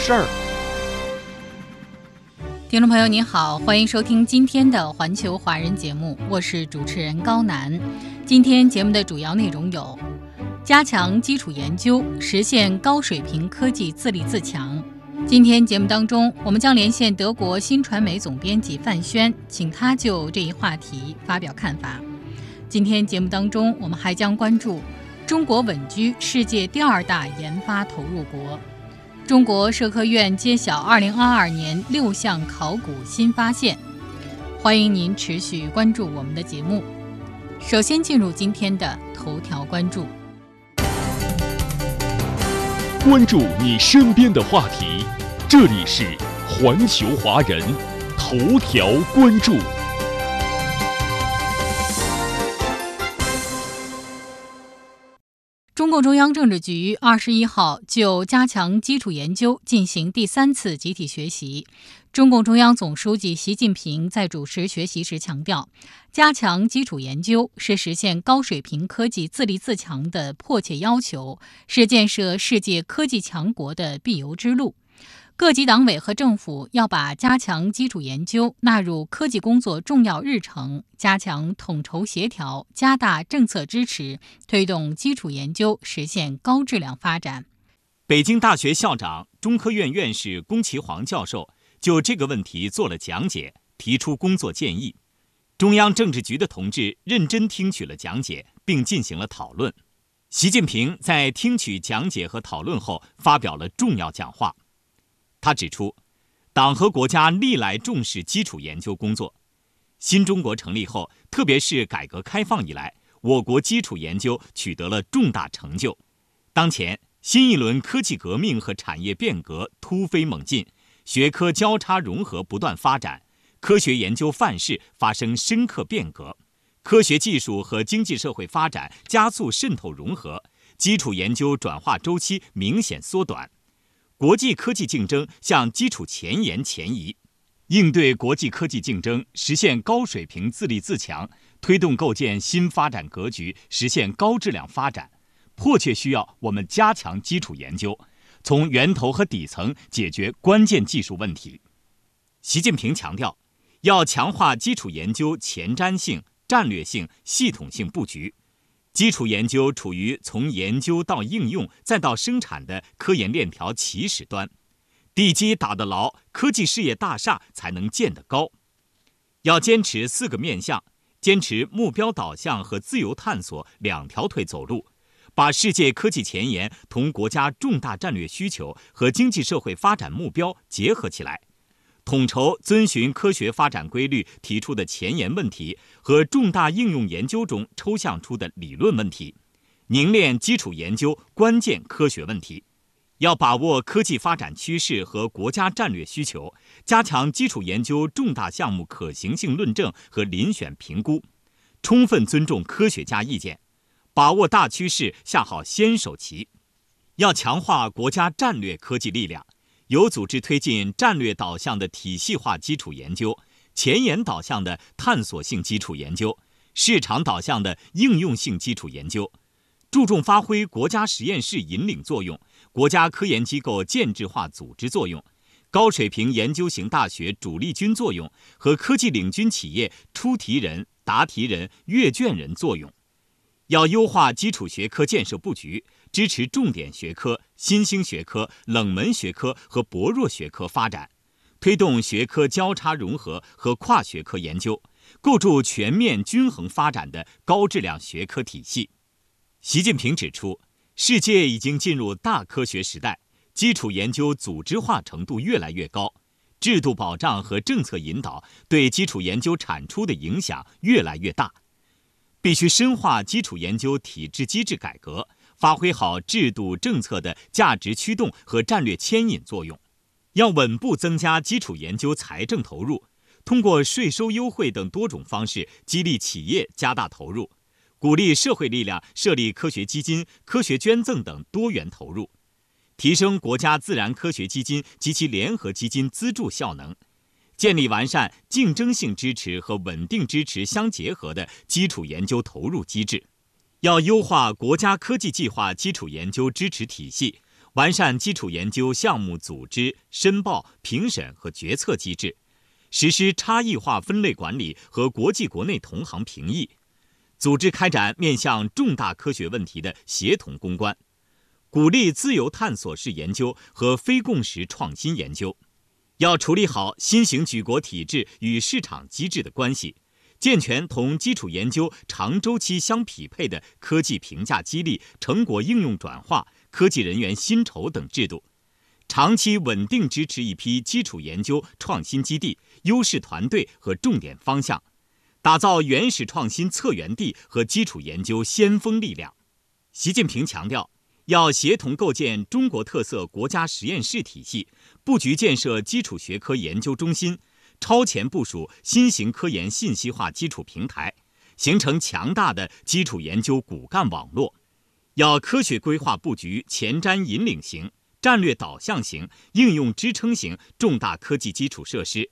事儿。听众朋友您好，欢迎收听今天的环球华人节目，我是主持人高楠。今天节目的主要内容有：加强基础研究，实现高水平科技自立自强。今天节目当中，我们将连线德国新传媒总编辑范轩，请他就这一话题发表看法。今天节目当中，我们还将关注中国稳居世界第二大研发投入国。中国社科院揭晓2022年六项考古新发现。欢迎您持续关注我们的节目。首先进入今天的头条关注。关注你身边的话题，这里是环球华人头条关注。中共中央政治局二十一号就加强基础研究进行第三次集体学习。中共中央总书记习近平在主持学习时强调，加强基础研究是实现高水平科技自立自强的迫切要求，是建设世界科技强国的必由之路。各级党委和政府要把加强基础研究纳入科技工作重要日程，加强统筹协调，加大政策支持，推动基础研究实现高质量发展。北京大学校长、中科院院士龚其煌教授就这个问题做了讲解，提出工作建议。中央政治局的同志认真听取了讲解，并进行了讨论。习近平在听取讲解和讨论后，发表了重要讲话。他指出，党和国家历来重视基础研究工作。新中国成立后，特别是改革开放以来，我国基础研究取得了重大成就。当前，新一轮科技革命和产业变革突飞猛进，学科交叉融合不断发展，科学研究范式发生深刻变革，科学技术和经济社会发展加速渗透融合，基础研究转化周期明显缩短。国际科技竞争向基础前沿前移，应对国际科技竞争，实现高水平自立自强，推动构建新发展格局，实现高质量发展，迫切需要我们加强基础研究，从源头和底层解决关键技术问题。习近平强调，要强化基础研究前瞻性、战略性、系统性布局。基础研究处于从研究到应用再到生产的科研链条起始端，地基打得牢，科技事业大厦才能建得高。要坚持四个面向，坚持目标导向和自由探索两条腿走路，把世界科技前沿同国家重大战略需求和经济社会发展目标结合起来。统筹遵循科学发展规律提出的前沿问题和重大应用研究中抽象出的理论问题，凝练基础研究关键科学问题，要把握科技发展趋势和国家战略需求，加强基础研究重大项目可行性论证和遴选评估，充分尊重科学家意见，把握大趋势，下好先手棋。要强化国家战略科技力量。有组织推进战略导向的体系化基础研究、前沿导向的探索性基础研究、市场导向的应用性基础研究，注重发挥国家实验室引领作用、国家科研机构建制化组织作用、高水平研究型大学主力军作用和科技领军企业出题人、答题人、阅卷人作用。要优化基础学科建设布局。支持重点学科、新兴学科、冷门学科和薄弱学科发展，推动学科交叉融合和跨学科研究，构筑全面均衡发展的高质量学科体系。习近平指出，世界已经进入大科学时代，基础研究组织化程度越来越高，制度保障和政策引导对基础研究产出的影响越来越大，必须深化基础研究体制机制改革。发挥好制度政策的价值驱动和战略牵引作用。要稳步增加基础研究财政投入，通过税收优惠等多种方式激励企业加大投入，鼓励社会力量设立科学基金、科学捐赠等多元投入，提升国家自然科学基金及其联合基金资助效能。建立完善竞争性支持和稳定支持相结合的基础研究投入机制，要优化国家科技计划基础研究支持体系，完善基础研究项目组织、申报、评审和决策机制，实施差异化分类管理和国际国内同行评议，组织开展面向重大科学问题的协同攻关，鼓励自由探索式研究和非共识创新研究。要处理好新型举国体制与市场机制的关系，健全同基础研究长周期相匹配的科技评价激励、成果应用转化、科技人员薪酬等制度，长期稳定支持一批基础研究创新基地、优势团队和重点方向，打造原始创新策源地和基础研究先锋力量。习近平强调。要协同构建中国特色国家实验室体系，布局建设基础学科研究中心，超前部署新型科研信息化基础平台，形成强大的基础研究骨干网络。要科学规划布局前瞻引领型、战略导向型、应用支撑型重大科技基础设施，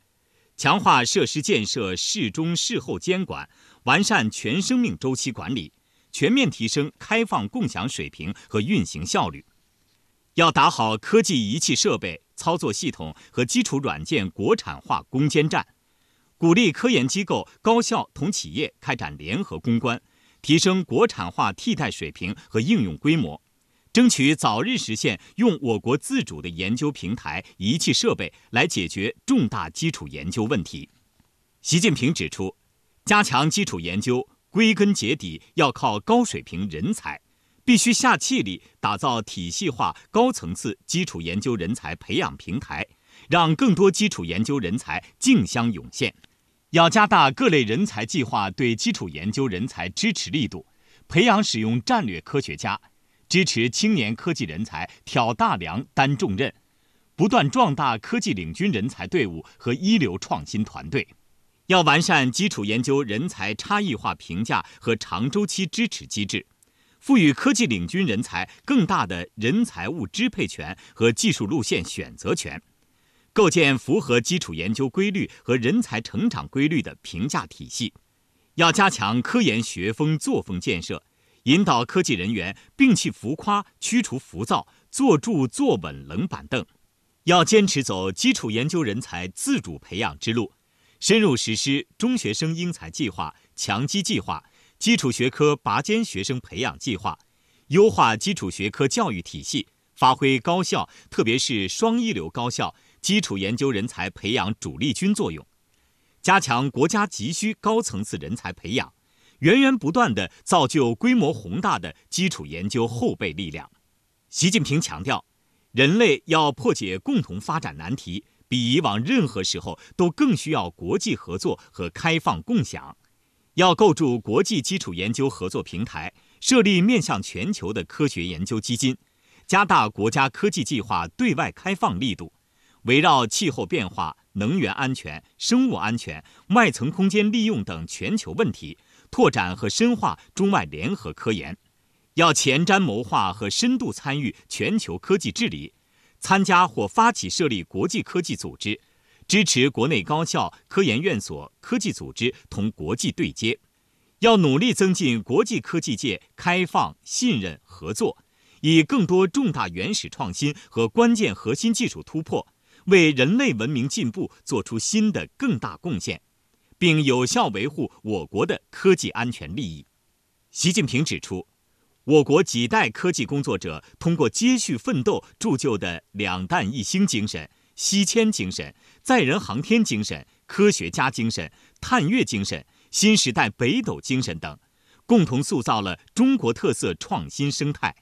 强化设施建设事中事后监管，完善全生命周期管理。全面提升开放共享水平和运行效率，要打好科技仪器设备、操作系统和基础软件国产化攻坚战，鼓励科研机构、高校同企业开展联合攻关，提升国产化替代水平和应用规模，争取早日实现用我国自主的研究平台、仪器设备来解决重大基础研究问题。习近平指出，加强基础研究。归根结底要靠高水平人才，必须下气力打造体系化、高层次基础研究人才培养平台，让更多基础研究人才竞相涌现。要加大各类人才计划对基础研究人才支持力度，培养使用战略科学家，支持青年科技人才挑大梁担重任，不断壮大科技领军人才队伍和一流创新团队。要完善基础研究人才差异化评价和长周期支持机制，赋予科技领军人才更大的人才物支配权和技术路线选择权，构建符合基础研究规律和人才成长规律的评价体系。要加强科研学风作风建设，引导科技人员摒弃浮夸，驱除浮躁，坐住坐稳冷板凳。要坚持走基础研究人才自主培养之路。深入实施中学生英才计划、强基计划、基础学科拔尖学生培养计划，优化基础学科教育体系，发挥高校特别是双一流高校基础研究人才培养主力军作用，加强国家急需高层次人才培养，源源不断地造就规模宏大的基础研究后备力量。习近平强调，人类要破解共同发展难题。比以往任何时候都更需要国际合作和开放共享，要构筑国际基础研究合作平台，设立面向全球的科学研究基金，加大国家科技计划对外开放力度，围绕气候变化、能源安全、生物安全、外层空间利用等全球问题，拓展和深化中外联合科研，要前瞻谋划和深度参与全球科技治理。参加或发起设立国际科技组织，支持国内高校、科研院所、科技组织同国际对接，要努力增进国际科技界开放、信任、合作，以更多重大原始创新和关键核心技术突破，为人类文明进步做出新的更大贡献，并有效维护我国的科技安全利益。习近平指出。我国几代科技工作者通过接续奋斗铸就的两弹一星精神、西迁精神、载人航天精神、科学家精神、探月精神、新时代北斗精神等，共同塑造了中国特色创新生态，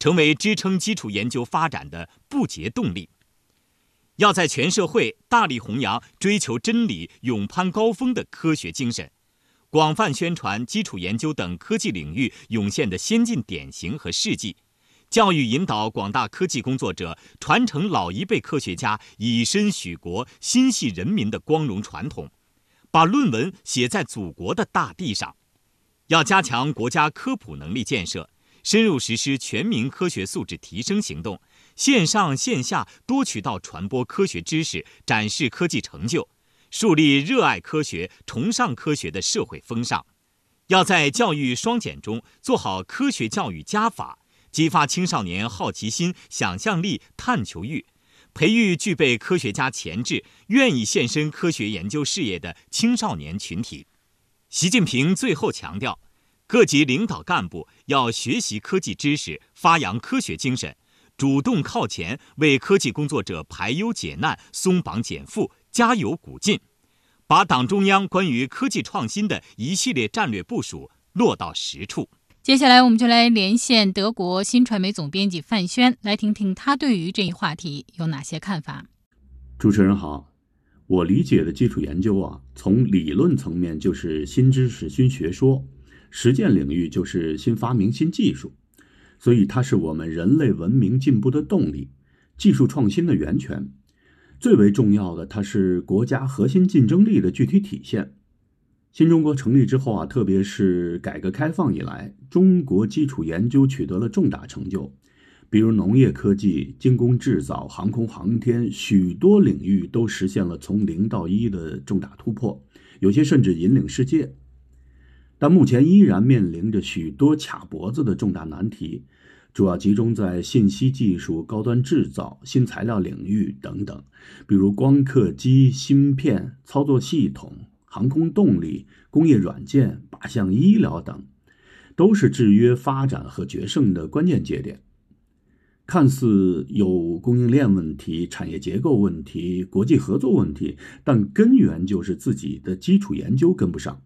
成为支撑基础研究发展的不竭动力。要在全社会大力弘扬追求真理、勇攀高峰的科学精神。广泛宣传基础研究等科技领域涌现的先进典型和事迹，教育引导广大科技工作者传承老一辈科学家以身许国、心系人民的光荣传统，把论文写在祖国的大地上。要加强国家科普能力建设，深入实施全民科学素质提升行动，线上线下多渠道传播科学知识，展示科技成就，树立热爱科学、崇尚科学的社会风尚。要在教育双减中做好科学教育加法，激发青少年好奇心、想象力、探求欲，培育具备科学家潜质、愿意献身科学研究事业的青少年群体。习近平最后强调，各级领导干部要学习科技知识，发扬科学精神，主动靠前，为科技工作者排忧解难、松绑减负加油鼓劲，把党中央关于科技创新的一系列战略部署落到实处。接下来，我们就来连线德国新传媒总编辑范轩，来听听他对于这一话题有哪些看法。主持人好。我理解的基础研究啊，从理论层面就是新知识、新学说；实践领域就是新发明、新技术。所以它是我们人类文明进步的动力，技术创新的源泉。最为重要的，它是国家核心竞争力的具体体现。新中国成立之后啊，特别是改革开放以来，中国基础研究取得了重大成就。比如农业科技、精工制造、航空航天，许多领域都实现了从零到一的重大突破，有些甚至引领世界。但目前依然面临着许多卡脖子的重大难题，主要集中在信息技术、高端制造、新材料领域等等，比如光刻机、芯片、操作系统、航空动力、工业软件、靶向医疗等，都是制约发展和决胜的关键节点。看似有供应链问题、产业结构问题、国际合作问题，但根源就是自己的基础研究跟不上。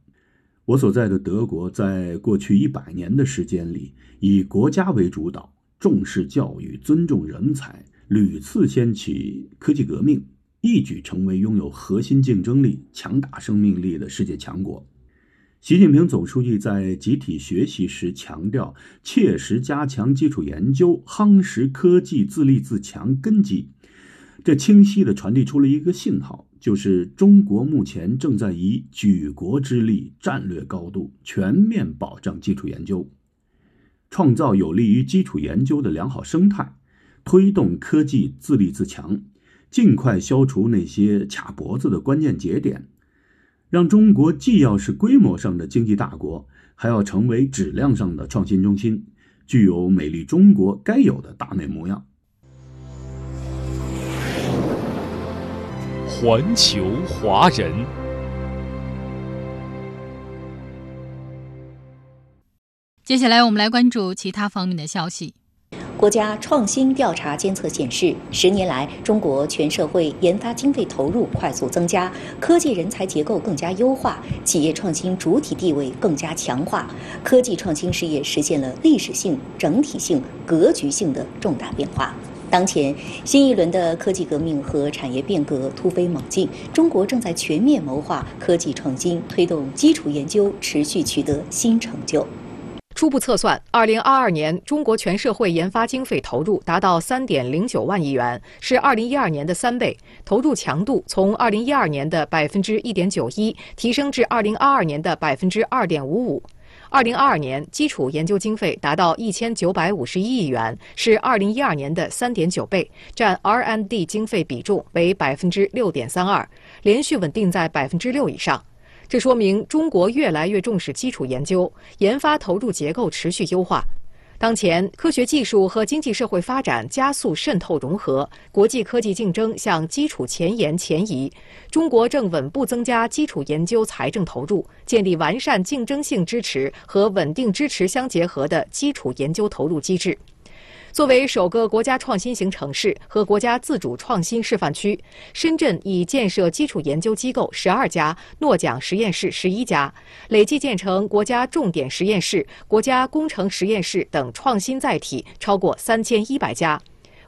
我所在的德国，在过去一百年的时间里，以国家为主导，重视教育、尊重人才，屡次掀起科技革命，一举成为拥有核心竞争力、强大生命力的世界强国。习近平总书记在集体学习时强调，切实加强基础研究，夯实科技自立自强根基。这清晰地传递出了一个信号，就是中国目前正在以举国之力、战略高度全面保障基础研究，创造有利于基础研究的良好生态，推动科技自立自强，尽快消除那些卡脖子的关键节点。让中国既要是规模上的经济大国，还要成为质量上的创新中心，具有美丽中国该有的大美模样。环球华人，接下来我们来关注其他方面的消息。国家创新调查监测显示，十年来，中国全社会研发经费投入快速增加，科技人才结构更加优化，企业创新主体地位更加强化，科技创新事业实现了历史性、整体性、格局性的重大变化。当前，新一轮的科技革命和产业变革突飞猛进，中国正在全面谋划科技创新，推动基础研究持续取得新成就。初步测算，二零二二年中国全社会研发经费投入达到三点零九万亿元，是二零一二年的三倍。投入强度从二零一二年的百分之一点九一提升至二零二二年的百分之二点五五。二零二二年基础研究经费达到一千九百五十一亿元，是二零一二年的三点九倍，占 R&D 经费比重为百分之六点三二，连续稳定在百分之六以上。这说明中国越来越重视基础研究，研发投入结构持续优化。当前，科学技术和经济社会发展加速渗透融合，国际科技竞争向基础前沿前移。中国正稳步增加基础研究财政投入，建立完善竞争性支持和稳定支持相结合的基础研究投入机制。作为首个国家创新型城市和国家自主创新示范区，深圳已建设基础研究机构十二家，诺奖实验室十一家，累计建成国家重点实验室、国家工程实验室等创新载体超过三千一百家。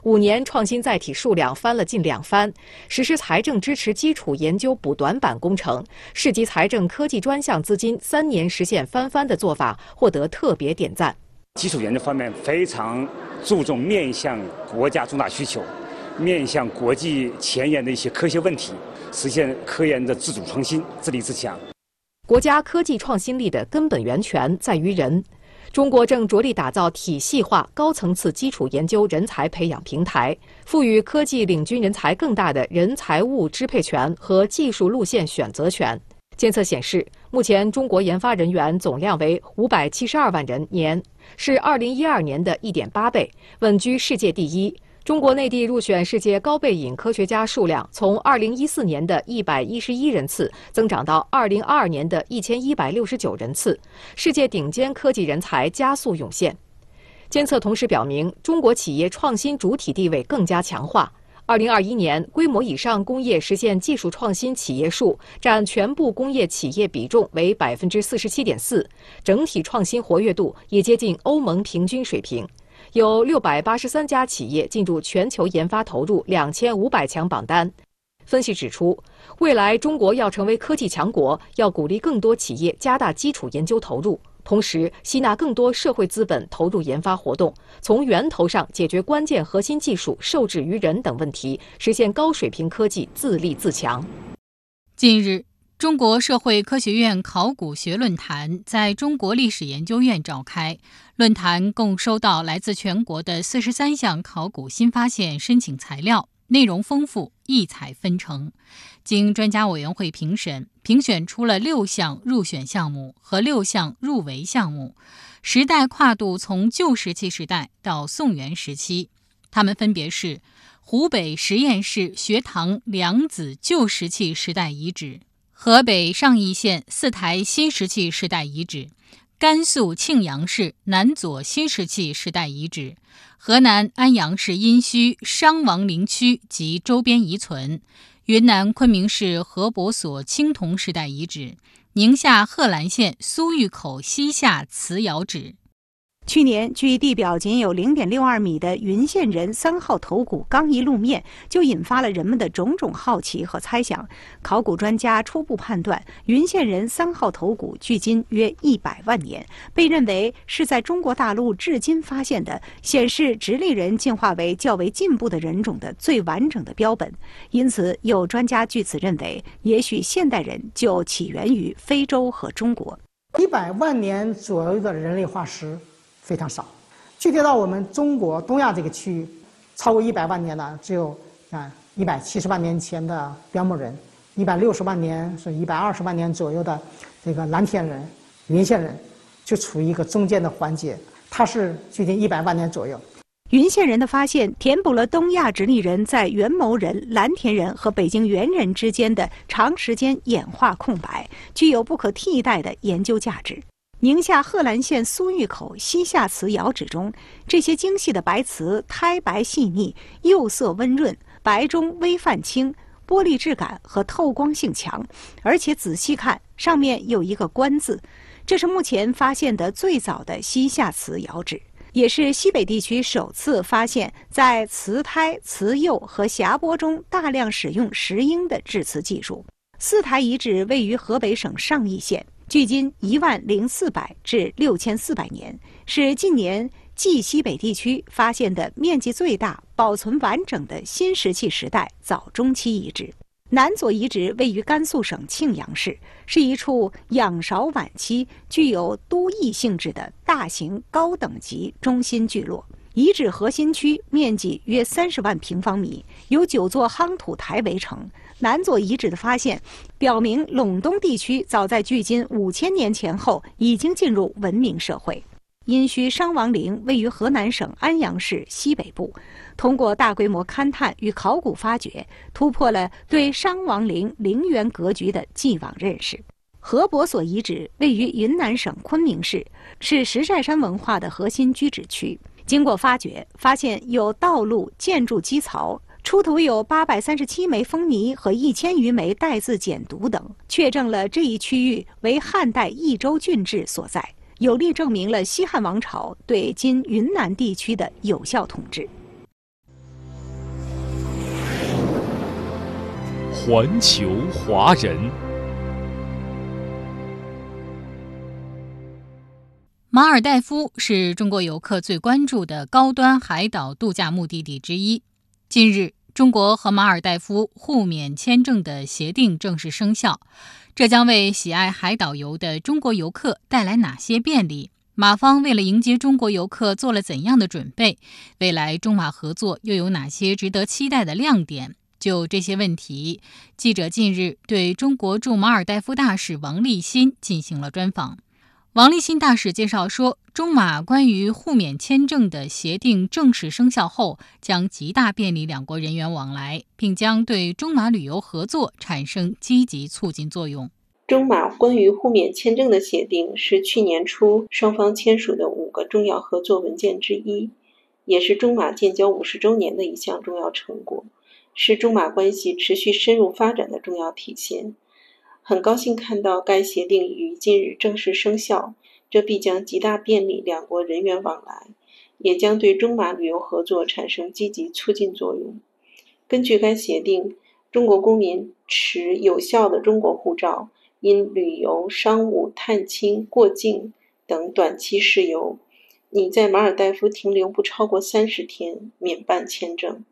五年创新载体数量翻了近两番，实施财政支持基础研究补短板工程，市级财政科技专项资金三年实现翻番的做法获得特别点赞。基础研究方面非常注重面向国家重大需求、面向国际前沿的一些科学问题，实现科研的自主创新、自立自强。国家科技创新力的根本源泉在于人。中国正着力打造体系化、高层次基础研究人才培养平台，赋予科技领军人才更大的人财物支配权和技术路线选择权。监测显示，目前中国研发人员总量为五百七十二万人年，是二零一二年的一点八倍，稳居世界第一。中国内地入选世界高背影科学家数量从二零一四年的一百一十一人次增长到二零二二年的一千一百六十九人次，世界顶尖科技人才加速涌现。监测同时表明，中国企业创新主体地位更加强化。二零二一年，规模以上工业实现技术创新企业数占全部工业企业比重为百分之四十七点四，整体创新活跃度也接近欧盟平均水平。有六百八十三家企业进入全球研发投入两千五百强榜单。分析指出，未来中国要成为科技强国，要鼓励更多企业加大基础研究投入，同时吸纳更多社会资本投入研发活动，从源头上解决关键核心技术受制于人等问题，实现高水平科技自立自强。近日。中国社会科学院考古学论坛在中国历史研究院召开。论坛共收到来自全国的四十三项考古新发现申请材料，内容丰富，异彩纷呈。经专家委员会评审，评选出了六项入选项目和六项入围项目，时代跨度从旧石器时代到宋元时期。它们分别是：湖北十堰市学堂梁子旧石器时代遗址。河北上邑县四台新石器时代遗址，甘肃庆阳市南左新石器时代遗址，河南安阳市殷墟商王陵区及周边遗存，云南昆明市河伯所青铜时代遗址，宁夏贺兰县苏峪口西夏瓷窑址。去年，距地表仅有零点六二米的云县人三号头骨刚一露面，就引发了人们的种种好奇和猜想。考古专家初步判断，云县人三号头骨距今约一百万年，被认为是在中国大陆至今发现的显示直立人进化为较为进步的人种的最完整的标本。因此，有专家据此认为，也许现代人就起源于非洲和中国。一百万年左右的人类化石。非常少，具体到我们中国东亚这个区域，超过一百万年呢只有啊一百七十万年前的边牧人，一百六十万年是一百二十万年左右的这个蓝田人、云县人，就处于一个中间的环节，它是距今一百万年左右。云县人的发现填补了东亚直立人在元谋人、蓝田人和北京猿人之间的长时间演化空白，具有不可替代的研究价值。宁夏贺兰县苏峪口西夏瓷窑址中，这些精细的白瓷胎白细腻，釉色温润，白中微泛青，玻璃质感和透光性强。而且仔细看，上面有一个“官”字，这是目前发现的最早的西夏瓷窑址，也是西北地区首次发现，在瓷胎、瓷釉和匣钵中大量使用石英的制瓷技术。四台遗址位于河北省上邑县。距今一万零四百至六千四百年，是近年冀西北地区发现的面积最大、保存完整的新石器时代早中期遗址。南左遗址位于甘肃省庆阳市，是一处仰韶晚期具有都邑性质的大型高等级中心聚落。遗址核心区面积约三十万平方米，由九座夯土台围成。南左遗址的发现，表明陇东地区早在距今五千年前后已经进入文明社会。殷墟商王陵位于河南省安阳市西北部，通过大规模勘探与考古发掘，突破了对商王陵陵园格局的既往认识。河伯所遗址位于云南省昆明市，是石寨山文化的核心居址区。经过发掘，发现有道路、建筑基槽。出土有八百三十七枚封泥和一千余枚带字简牍等，确证了这一区域为汉代益州郡治所在，有力证明了西汉王朝对今云南地区的有效统治。环球华人。马尔代夫是中国游客最关注的高端海岛度假目的地之一。近日，中国和马尔代夫互免签证的协定正式生效，这将为喜爱海岛游的中国游客带来哪些便利？马方为了迎接中国游客做了怎样的准备？未来中马合作又有哪些值得期待的亮点？就这些问题，记者近日对中国驻马尔代夫大使王立新进行了专访。王立新大使介绍说，中马关于互免签证的协定正式生效后，将极大便利两国人员往来，并将对中马旅游合作产生积极促进作用。中马关于互免签证的协定是去年初双方签署的五个重要合作文件之一，也是中马建交五十周年的一项重要成果，是中马关系持续深入发展的重要体现。很高兴看到该协定于近日正式生效，这必将极大便利两国人员往来，也将对中马旅游合作产生积极促进作用。根据该协定，中国公民持有效的中国护照，因旅游、商务、探亲、过境等短期事由，你在马尔代夫停留不超过三十天，免办签证。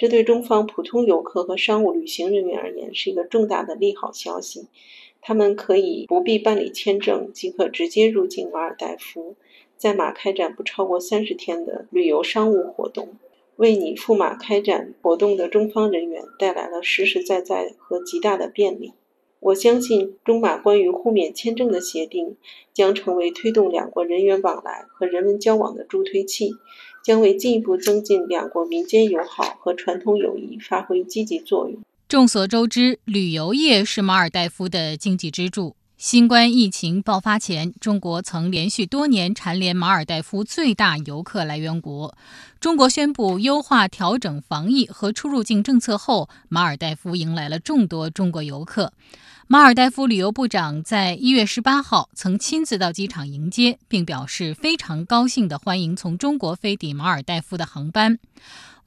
这对中方普通游客和商务旅行人员而言是一个重大的利好消息，他们可以不必办理签证即可直接入境马尔代夫，在马开展不超过三十天的旅游商务活动，为你赴马开展活动的中方人员带来了实实在在和极大的便利。我相信，中马关于互免签证的协定将成为推动两国人员往来和人文交往的助推器。将为进一步增进两国民间友好和传统友谊发挥积极作用。众所周知，旅游业是马尔代夫的经济支柱。新冠疫情爆发前，中国曾连续多年蝉联马尔代夫最大游客来源国。中国宣布优化调整防疫和出入境政策后，马尔代夫迎来了众多中国游客。马尔代夫旅游部长在一月十八号曾亲自到机场迎接，并表示非常高兴地欢迎从中国飞抵马尔代夫的航班。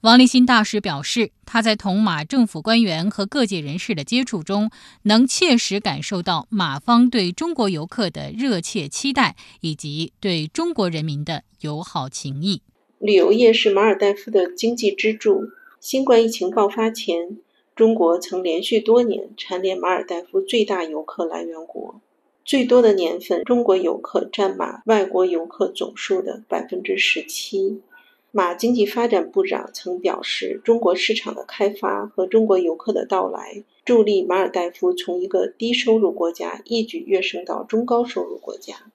王立新大使表示，他在同马政府官员和各界人士的接触中，能切实感受到马方对中国游客的热切期待以及对中国人民的友好情谊。旅游业是马尔代夫的经济支柱。新冠疫情爆发前。中国曾连续多年蝉联马尔代夫最大游客来源国，最多的年份，中国游客占马外国游客总数的百分之十七。马经济发展部长曾表示，中国市场的开发和中国游客的到来，助力马尔代夫从一个低收入国家一举跃升到中高收入国家。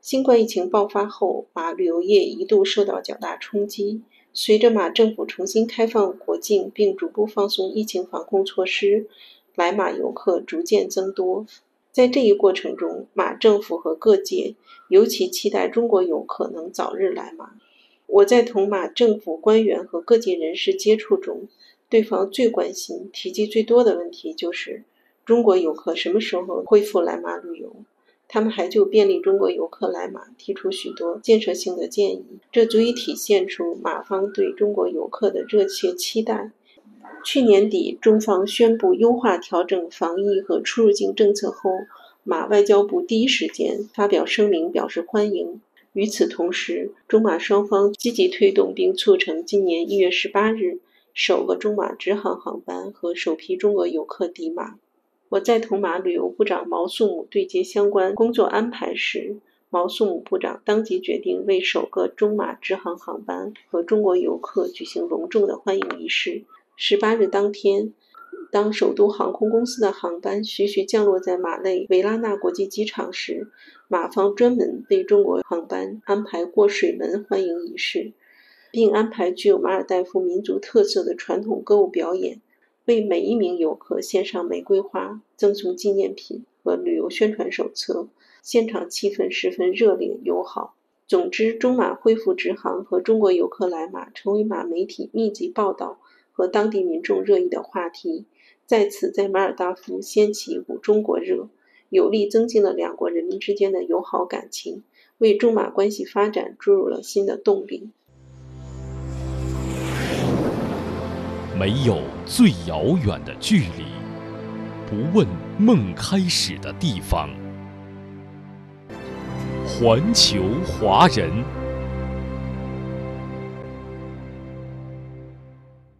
新冠疫情爆发后，马旅游业一度受到较大冲击。随着马政府重新开放国境，并逐步放松疫情防控措施，来马游客逐渐增多。在这一过程中，马政府和各界尤其期待中国游客能早日来马。我在同马政府官员和各界人士接触中，对方最关心、提及最多的问题就是中国游客什么时候恢复来马旅游。他们还就便利中国游客来马提出许多建设性的建议，这足以体现出马方对中国游客的热切期待。去年底，中方宣布优化调整防疫和出入境政策后，马外交部第一时间发表声明表示欢迎。与此同时，中马双方积极推动并促成今年一月十八日首个中马直航航班和首批中国游客抵马。我在同马旅游部长毛素姆对接相关工作安排时，毛素姆部长当即决定为首个中马直航航班和中国游客举行隆重的欢迎仪式。十八日当天，当首都航空公司的航班徐徐降落在马累维拉纳国际机场时，马方专门为中国航班安排过水门欢迎仪式，并安排具有马尔代夫民族特色的传统歌舞表演。为每一名游客献上玫瑰花，赠送纪念品和旅游宣传手册，现场气氛十分热烈友好。总之，中马恢复直航和中国游客来马，成为马媒体密集报道和当地民众热议的话题，在此在马尔代夫掀起一股中国热，有力增进了两国人民之间的友好感情，为中马关系发展注入了新的动力。没有最遥远的距离，不问梦开始的地方。环球华人。